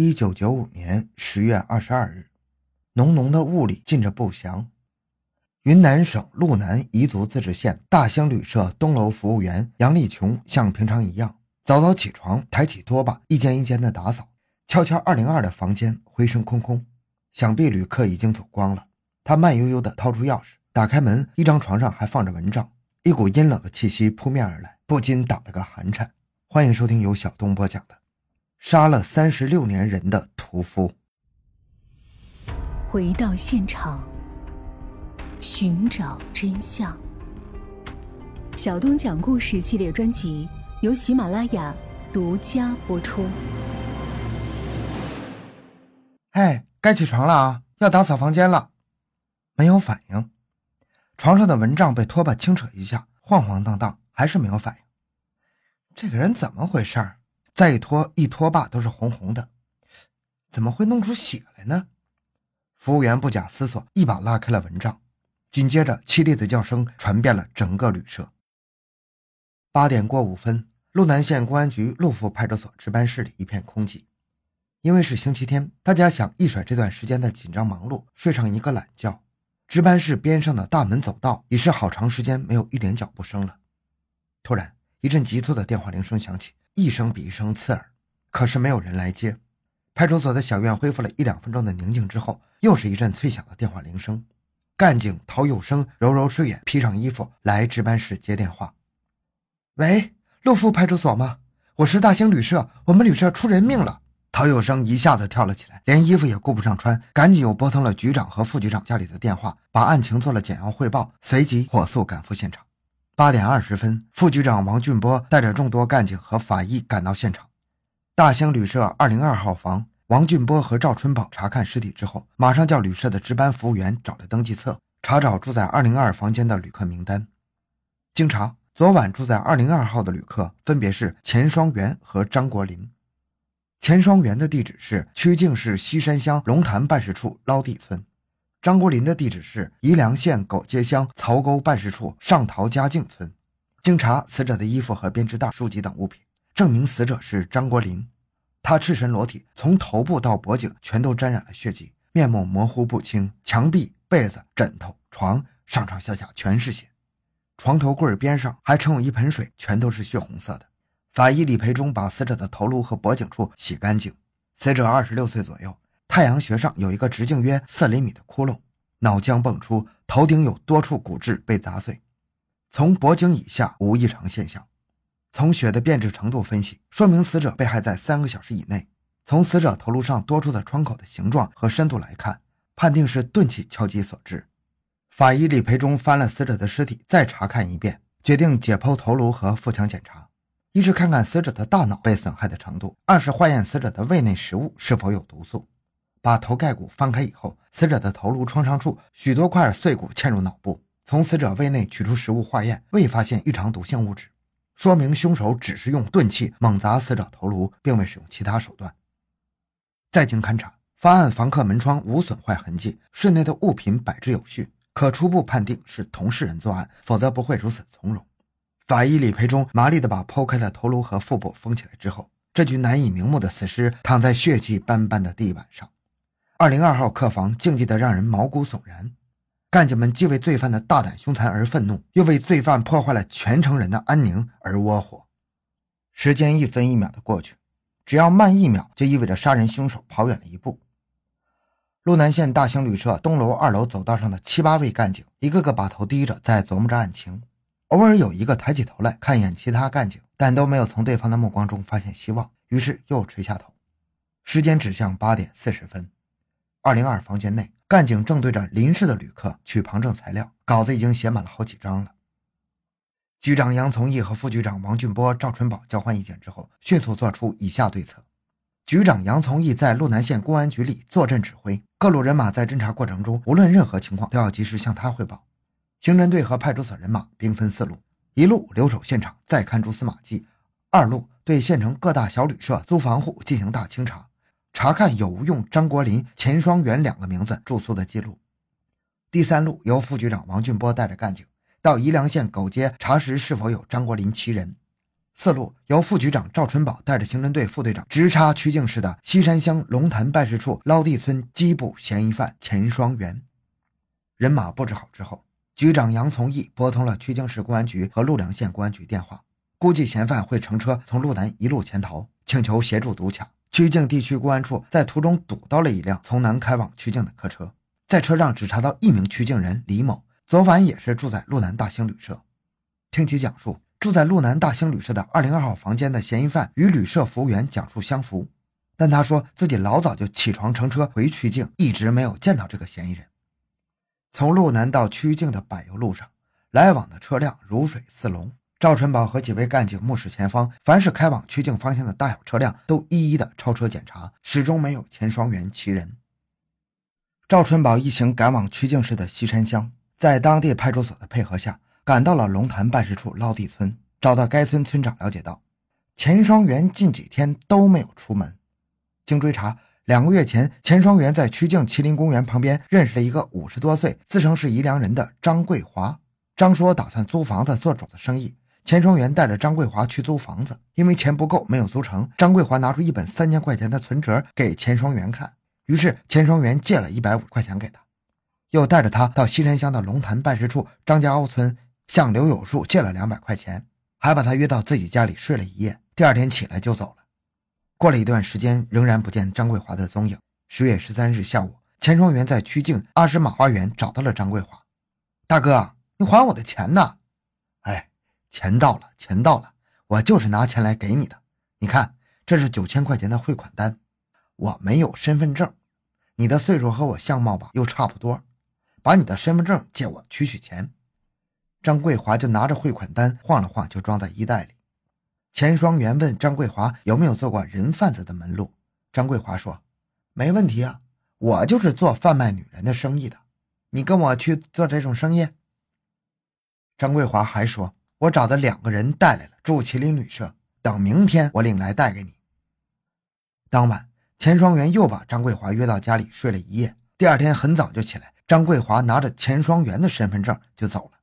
一九九五年十月二十二日，浓浓的雾里浸着不祥。云南省路南彝族自治县大兴旅社东楼服务员杨丽琼像平常一样，早早起床，抬起拖把，一间一间的打扫。悄悄二零二的房间回声空空，想必旅客已经走光了。她慢悠悠地掏出钥匙，打开门，一张床上还放着蚊帐，一股阴冷的气息扑面而来，不禁打了个寒颤。欢迎收听由小东播讲的。杀了三十六年人的屠夫，回到现场，寻找真相。小东讲故事系列专辑由喜马拉雅独家播出。哎，该起床了啊！要打扫房间了。没有反应。床上的蚊帐被拖把轻扯一下，晃晃荡荡，还是没有反应。这个人怎么回事儿？再一拖，一拖把都是红红的，怎么会弄出血来呢？服务员不假思索，一把拉开了蚊帐，紧接着凄厉的叫声传遍了整个旅社。八点过五分，路南县公安局陆富派出所值班室里一片空寂，因为是星期天，大家想一甩这段时间的紧张忙碌，睡上一个懒觉。值班室边上的大门走道已是好长时间没有一点脚步声了。突然，一阵急促的电话铃声响起。一声比一声刺耳，可是没有人来接。派出所的小院恢复了一两分钟的宁静之后，又是一阵脆响的电话铃声。干警陶有生揉揉睡眼，披上衣服来值班室接电话。喂，陆富派出所吗？我是大兴旅社，我们旅社出人命了。陶有生一下子跳了起来，连衣服也顾不上穿，赶紧又拨通了局长和副局长家里的电话，把案情做了简要汇报，随即火速赶赴现场。八点二十分，副局长王俊波带着众多干警和法医赶到现场。大兴旅社二零二号房，王俊波和赵春宝查看尸体之后，马上叫旅社的值班服务员找了登记册，查找住在二零二房间的旅客名单。经查，昨晚住在二零二号的旅客分别是钱双元和张国林。钱双元的地址是曲靖市西山乡龙潭办事处捞地村。张国林的地址是宜良县狗街乡曹沟办事处上陶家境村。经查，死者的衣服和编织袋、书籍等物品证明死者是张国林。他赤身裸体，从头部到脖颈全都沾染了血迹，面目模糊不清。墙壁、被子、枕头、床上上下下全是血，床头柜边上还盛有一盆水，全都是血红色的。法医李培忠把死者的头颅和脖颈处洗干净。死者二十六岁左右。太阳穴上有一个直径约四厘米的窟窿，脑浆迸出，头顶有多处骨质被砸碎，从脖颈以下无异常现象。从血的变质程度分析，说明死者被害在三个小时以内。从死者头颅上多处的创口的形状和深度来看，判定是钝器敲击所致。法医李培忠翻了死者的尸体，再查看一遍，决定解剖头颅和腹腔检查：一是看看死者的大脑被损害的程度，二是化验死者的胃内食物是否有毒素。把头盖骨翻开以后，死者的头颅创伤处许多块碎骨嵌入脑部。从死者胃内取出食物化验，未发现异常毒性物质，说明凶手只是用钝器猛砸死者头颅，并未使用其他手段。再经勘查，发案房客门窗无损坏痕迹，室内的物品摆置有序，可初步判定是同事人作案，否则不会如此从容。法医李培忠麻利地把剖开的头颅和腹部封起来之后，这具难以瞑目的死尸躺在血迹斑斑的地板上。二零二号客房静寂得让人毛骨悚然，干警们既为罪犯的大胆凶残而愤怒，又为罪犯破坏了全城人的安宁而窝火。时间一分一秒的过去，只要慢一秒，就意味着杀人凶手跑远了一步。路南县大兴旅社东楼二楼走道上的七八位干警，一个个把头低着，在琢磨着案情。偶尔有一个抬起头来看一眼其他干警，但都没有从对方的目光中发现希望，于是又垂下头。时间指向八点四十分。二零二房间内，干警正对着临时的旅客取旁证材料，稿子已经写满了好几张了。局长杨从义和副局长王俊波、赵春宝交换意见之后，迅速做出以下对策：局长杨从义在路南县公安局里坐镇指挥，各路人马在侦查过程中，无论任何情况都要及时向他汇报。刑侦队和派出所人马兵分四路：一路留守现场，再看蛛丝马迹；二路对县城各大小旅社、租房户进行大清查。查看有无用张国林、钱双元两个名字住宿的记录。第三路由副局长王俊波带着干警到宜良县狗街查实是否有张国林其人。四路由副局长赵春宝带着刑侦队副队长直插曲靖市的西山乡龙潭办事处捞地村缉捕嫌疑犯钱双元。人马布置好之后，局长杨从义拨通了曲靖市公安局和陆良县公安局电话，估计嫌犯会乘车从路南一路潜逃，请求协助堵卡。曲靖地区公安处在途中堵到了一辆从南开往曲靖的客车，在车上只查到一名曲靖人李某，昨晚也是住在路南大兴旅社。听其讲述。住在路南大兴旅社的二零二号房间的嫌疑犯与旅社服务员讲述相符，但他说自己老早就起床乘车回曲靖，一直没有见到这个嫌疑人。从路南到曲靖的柏油路上，来往的车辆如水似龙。赵春宝和几位干警目视前方，凡是开往曲靖方向的大小车辆都一一的超车检查，始终没有钱双元其人。赵春宝一行赶往曲靖市的西山乡，在当地派出所的配合下。赶到了龙潭办事处捞地村，找到该村村长，了解到钱双元近几天都没有出门。经追查，两个月前，钱双元在曲靖麒麟公园旁边认识了一个五十多岁、自称是宜良人的张桂华。张说打算租房子做种子生意，钱双元带着张桂华去租房子，因为钱不够，没有租成。张桂华拿出一本三千块钱的存折给钱双元看，于是钱双元借了一百五十块钱给他，又带着他到西山乡的龙潭办事处张家凹村。向刘有树借了两百块钱，还把他约到自己家里睡了一夜。第二天起来就走了。过了一段时间，仍然不见张桂华的踪影。十月十三日下午，钱双元在曲靖阿诗玛花园找到了张桂华。大哥，你还我的钱呢？钱到了，钱到了，我就是拿钱来给你的。你看，这是九千块钱的汇款单。我没有身份证，你的岁数和我相貌吧又差不多，把你的身份证借我取取钱。张桂华就拿着汇款单晃了晃，就装在衣袋里。钱双元问张桂华有没有做过人贩子的门路。张桂华说：“没问题啊，我就是做贩卖女人的生意的。你跟我去做这种生意。”张桂华还说：“我找的两个人带来了，住麒麟旅社，等明天我领来带给你。”当晚，钱双元又把张桂华约到家里睡了一夜。第二天很早就起来，张桂华拿着钱双元的身份证就走了。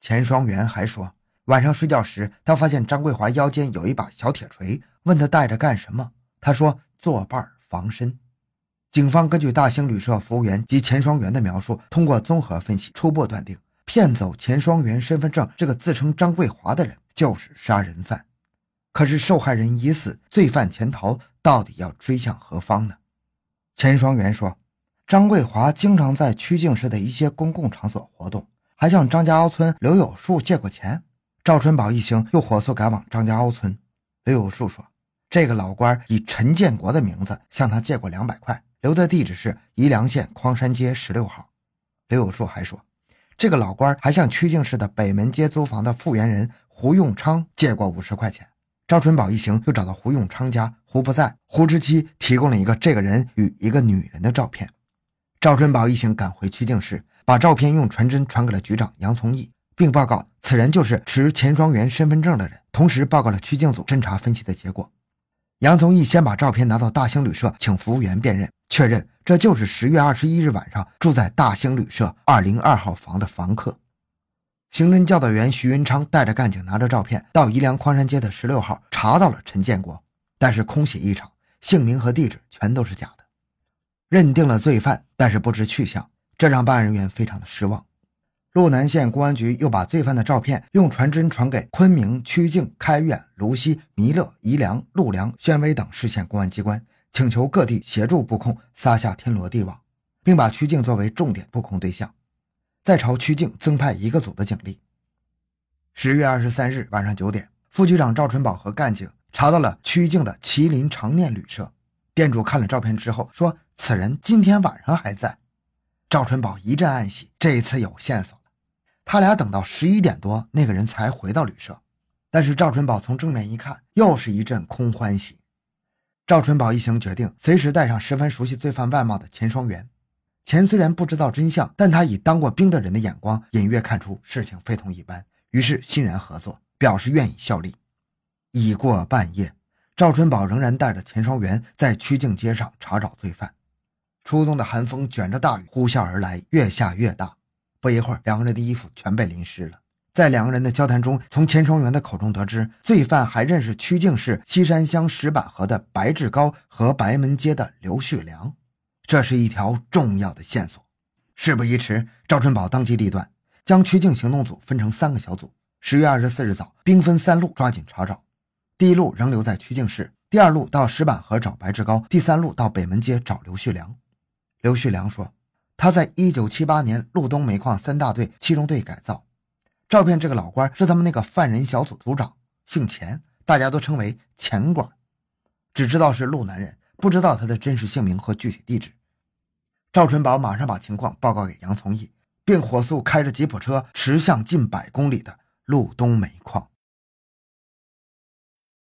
钱双元还说，晚上睡觉时，他发现张桂华腰间有一把小铁锤，问他带着干什么。他说作伴防身。警方根据大兴旅社服务员及钱双元的描述，通过综合分析，初步断定骗走钱双元身份证这个自称张桂华的人就是杀人犯。可是受害人已死，罪犯潜逃，到底要追向何方呢？钱双元说，张桂华经常在曲靖市的一些公共场所活动。还向张家凹村刘有树借过钱，赵春宝一行又火速赶往张家凹村。刘有树说：“这个老官以陈建国的名字向他借过两百块，留的地址是宜良县匡山街十六号。”刘有树还说：“这个老官还向曲靖市的北门街租房的复原人胡永昌借过五十块钱。”赵春宝一行又找到胡永昌家，胡不在，胡之妻提供了一个这个人与一个女人的照片。赵春宝一行赶回曲靖市。把照片用传真传给了局长杨从义，并报告此人就是持钱双元身份证的人，同时报告了曲靖组侦查分析的结果。杨从义先把照片拿到大兴旅社，请服务员辨认，确认这就是十月二十一日晚上住在大兴旅社二零二号房的房客。刑侦教导员徐云昌带着干警拿着照片到宜良矿山街的十六号，查到了陈建国，但是空写一场，姓名和地址全都是假的，认定了罪犯，但是不知去向。这让办案人员非常的失望。路南县公安局又把罪犯的照片用传真传给昆明、曲靖、开远、芦溪、弥勒、宜良、陆良、宣威等市县公安机关，请求各地协助布控，撒下天罗地网，并把曲靖作为重点布控对象，再朝曲靖增派一个组的警力。十月二十三日晚上九点，副局长赵春宝和干警查到了曲靖的麒麟长念旅社，店主看了照片之后说：“此人今天晚上还在。”赵春宝一阵暗喜，这一次有线索。他俩等到十一点多，那个人才回到旅社。但是赵春宝从正面一看，又是一阵空欢喜。赵春宝一行决定随时带上十分熟悉罪犯外貌的钱双元。钱虽然不知道真相，但他以当过兵的人的眼光，隐约看出事情非同一般，于是欣然合作，表示愿意效力。已过半夜，赵春宝仍然带着钱双元在曲靖街上查找罪犯。初冬的寒风卷着大雨呼啸而来，越下越大。不一会儿，两个人的衣服全被淋湿了。在两个人的交谈中，从钱双元的口中得知，罪犯还认识曲靖市西山乡石板河的白志高和白门街的刘旭良，这是一条重要的线索。事不宜迟，赵春宝当机立断，将曲靖行动组分成三个小组。十月二十四日早，兵分三路抓紧查找。第一路仍留在曲靖市，第二路到石板河找白志高，第三路到北门街找刘旭良。刘旭良说，他在一九七八年路东煤矿三大队七中队改造。照片这个老官是他们那个犯人小组组长，姓钱，大家都称为钱管，只知道是路南人，不知道他的真实姓名和具体地址。赵春宝马上把情况报告给杨从义，并火速开着吉普车驰向近百公里的路东煤矿。